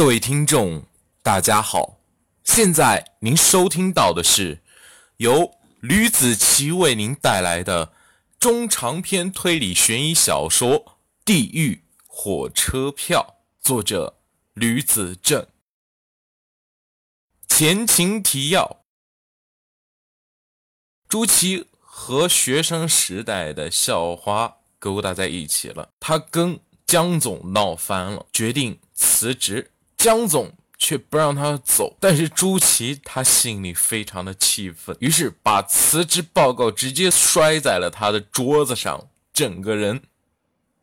各位听众，大家好，现在您收听到的是由吕子奇为您带来的中长篇推理悬疑小说《地狱火车票》，作者吕子正。前情提要：朱祁和学生时代的校花勾搭在一起了，他跟江总闹翻了，决定辞职。江总却不让他走，但是朱祁他心里非常的气愤，于是把辞职报告直接摔在了他的桌子上，整个人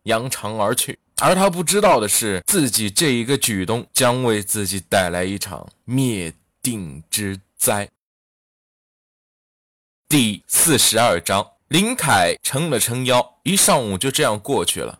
扬长而去。而他不知道的是，自己这一个举动将为自己带来一场灭顶之灾。第四十二章，林凯撑了撑腰，一上午就这样过去了。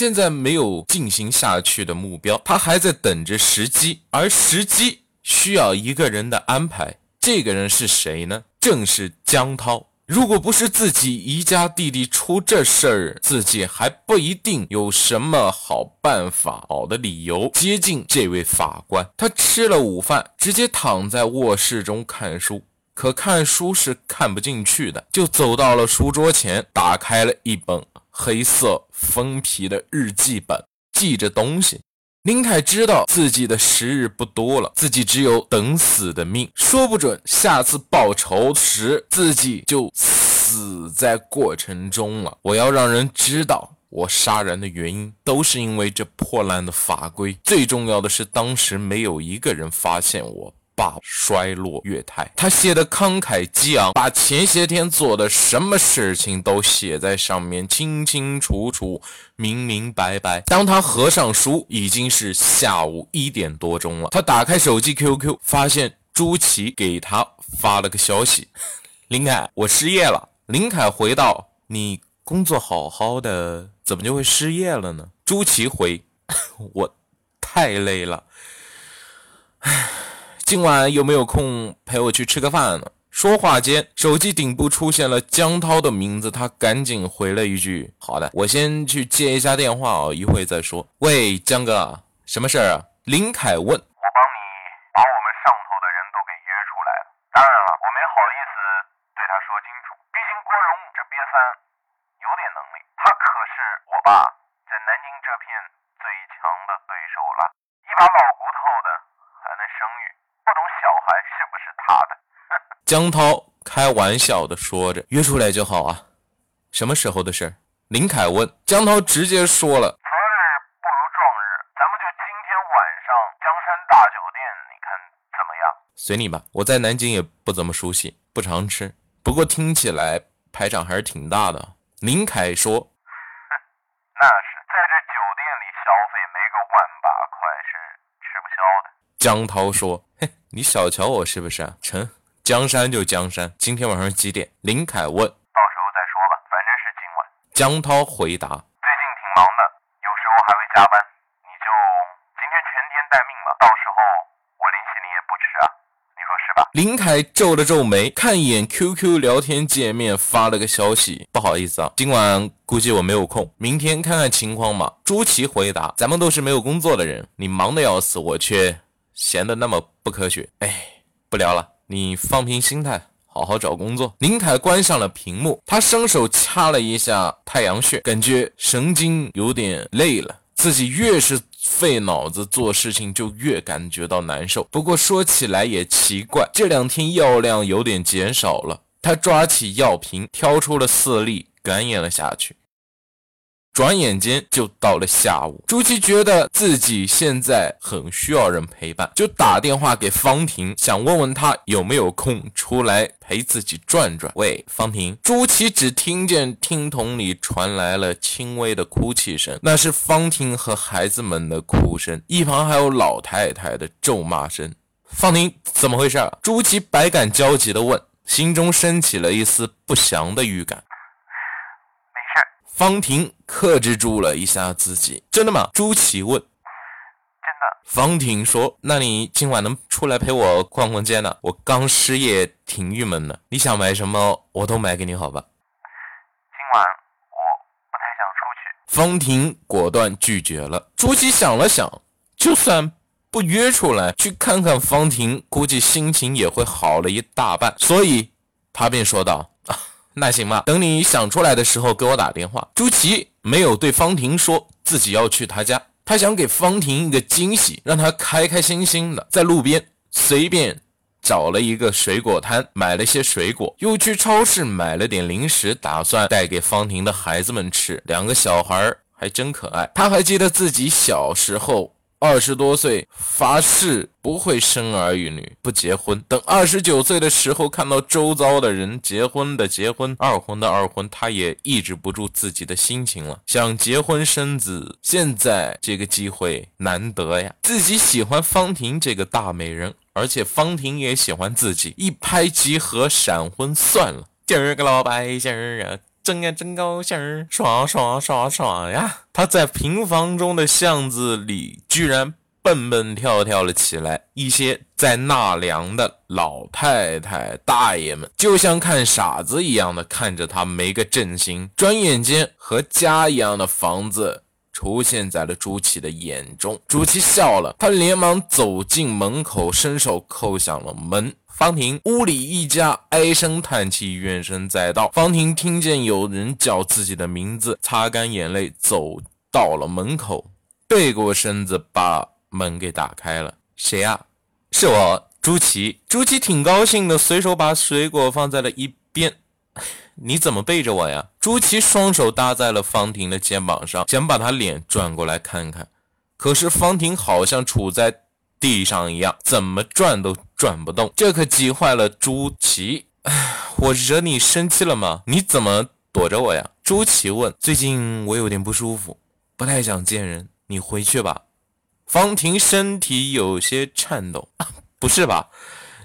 现在没有进行下去的目标，他还在等着时机，而时机需要一个人的安排。这个人是谁呢？正是江涛。如果不是自己宜家弟弟出这事儿，自己还不一定有什么好办法、好的理由接近这位法官。他吃了午饭，直接躺在卧室中看书，可看书是看不进去的，就走到了书桌前，打开了一本。黑色封皮的日记本记着东西。林凯知道自己的时日不多了，自己只有等死的命。说不准下次报仇时自己就死在过程中了。我要让人知道我杀人的原因都是因为这破烂的法规。最重要的是，当时没有一个人发现我。爸衰落月台，他写的慷慨激昂，把前些天做的什么事情都写在上面，清清楚楚、明明白白。当他合上书，已经是下午一点多钟了。他打开手机 QQ，发现朱琪给他发了个消息：“ 林凯，我失业了。”林凯回道：“你工作好好的，怎么就会失业了呢？”朱琪回：“ 我太累了。”唉。今晚有没有空陪我去吃个饭呢？说话间，手机顶部出现了江涛的名字，他赶紧回了一句：“好的，我先去接一下电话哦，一会再说。”喂，江哥，什么事儿啊？林凯问。我帮你把我们上头的人都给约出来了，当然了，我没好意思对他说清楚，毕竟郭荣这瘪三有点能力，他可是我爸在南京这片最强的对手了，一把老骨头的，还能生育。不懂小孩是不是他的？江涛开玩笑的说着：“约出来就好啊，什么时候的事？”林凯问。江涛直接说了：“择日不如撞日，咱们就今天晚上江山大酒店，你看怎么样？”随你吧，我在南京也不怎么熟悉，不常吃。不过听起来排场还是挺大的。林凯说：“哼，那是在这酒店里消费，没个万把块是吃不消的。”江涛说。嘿，你小瞧我是不是啊？成，江山就江山。今天晚上几点？林凯问。到时候再说吧，反正是今晚。江涛回答。最近挺忙的，有时候还会加班。你就今天全天待命吧，到时候我联系你也不迟啊。你说是吧？林凯皱了皱眉，看一眼 QQ 聊天界面，发了个消息：不好意思啊，今晚估计我没有空，明天看看情况吧。朱琪回答。咱们都是没有工作的人，你忙的要死，我却。闲的那么不科学，哎，不聊了，你放平心态，好好找工作。林凯关上了屏幕，他伸手掐了一下太阳穴，感觉神经有点累了。自己越是费脑子做事情，就越感觉到难受。不过说起来也奇怪，这两天药量有点减少了。他抓起药瓶，挑出了四粒，干咽了下去。转眼间就到了下午，朱琪觉得自己现在很需要人陪伴，就打电话给方婷，想问问她有没有空出来陪自己转转。喂，方婷。朱琪只听见听筒里传来了轻微的哭泣声，那是方婷和孩子们的哭声，一旁还有老太太的咒骂声。方婷，怎么回事？朱琪百感交集地问，心中升起了一丝不祥的预感。方婷克制住了一下自己，真的吗？朱琪问。真的。方婷说：“那你今晚能出来陪我逛逛街呢？我刚失业，挺郁闷的。你想买什么，我都买给你，好吧？”今晚我不太想出去。方婷果断拒绝了。朱琪想了想，就算不约出来去看看方婷，估计心情也会好了一大半。所以，他便说道：“啊，那行吧，等你想出来的时候给我打电话。”朱琪没有对方婷说自己要去他家，他想给方婷一个惊喜，让她开开心心的在路边随便找了一个水果摊，买了些水果，又去超市买了点零食，打算带给方婷的孩子们吃。两个小孩还真可爱。他还记得自己小时候。二十多岁发誓不会生儿育女，不结婚。等二十九岁的时候，看到周遭的人结婚的结婚，二婚的二婚，他也抑制不住自己的心情了，想结婚生子。现在这个机会难得呀，自己喜欢方婷这个大美人，而且方婷也喜欢自己，一拍即合，闪婚算了。今儿个老百姓啊！真呀，真高兴儿，爽爽爽爽呀！他在平房中的巷子里，居然蹦蹦跳跳了起来。一些在纳凉的老太太、大爷们，就像看傻子一样的看着他，没个正形。转眼间，和家一样的房子出现在了朱祁的眼中。朱祁笑了，他连忙走进门口，伸手扣响了门。方婷屋里一家唉声叹气，怨声载道。方婷听见有人叫自己的名字，擦干眼泪，走到了门口，背过身子把门给打开了。谁呀？是我，朱祁。朱祁挺高兴的，随手把水果放在了一边。你怎么背着我呀？朱祁双手搭在了方婷的肩膀上，想把她脸转过来看看，可是方婷好像处在。地上一样，怎么转都转不动，这可急坏了朱祁。哎，我惹你生气了吗？你怎么躲着我呀？朱祁问。最近我有点不舒服，不太想见人，你回去吧。方婷身体有些颤抖。不是吧？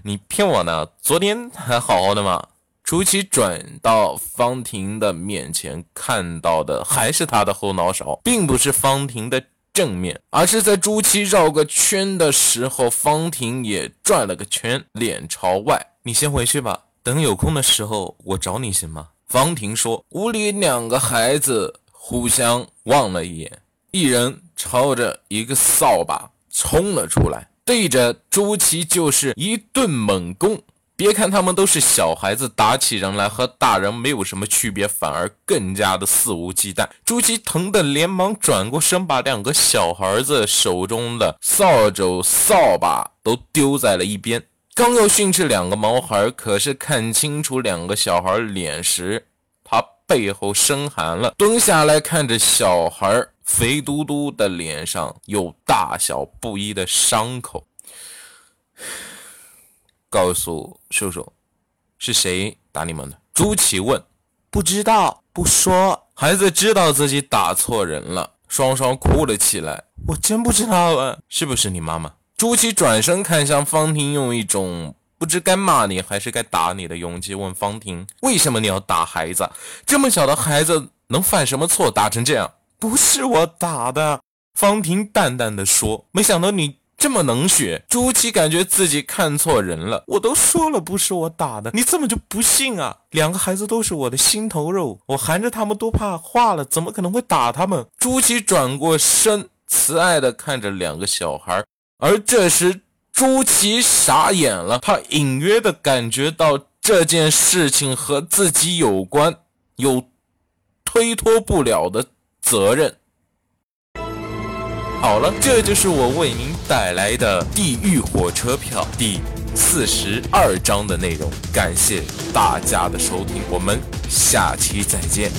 你骗我呢？昨天还好好的吗？朱祁转到方婷的面前，看到的还是她的后脑勺，并不是方婷的。正面，而是在朱七绕个圈的时候，方婷也转了个圈，脸朝外。你先回去吧，等有空的时候我找你行吗？方婷说。屋里两个孩子互相望了一眼，一人朝着一个扫把冲了出来，对着朱七就是一顿猛攻。别看他们都是小孩子，打起人来和大人没有什么区别，反而更加的肆无忌惮。朱祁疼得连忙转过身，把两个小孩子手中的扫帚、扫把都丢在了一边。刚要训斥两个毛孩，可是看清楚两个小孩脸时，他背后生寒了，蹲下来看着小孩肥嘟嘟的脸上有大小不一的伤口。告诉叔叔，是谁打你们的？朱祁问。不知道，不说。孩子知道自己打错人了，双双哭了起来。我真不知道啊，是不是你妈妈？朱祁转身看向方婷，用一种不知该骂你还是该打你的勇气问方婷：为什么你要打孩子？这么小的孩子能犯什么错？打成这样？不是我打的。方婷淡淡的说。没想到你。这么能学，朱祁感觉自己看错人了。我都说了不是我打的，你怎么就不信啊？两个孩子都是我的心头肉，我含着他们都怕化了，怎么可能会打他们？朱祁转过身，慈爱的看着两个小孩。而这时，朱祁傻眼了，他隐约的感觉到这件事情和自己有关，有推脱不了的责任。好了，这就是我为您带来的《地狱火车票》第四十二章的内容。感谢大家的收听，我们下期再见。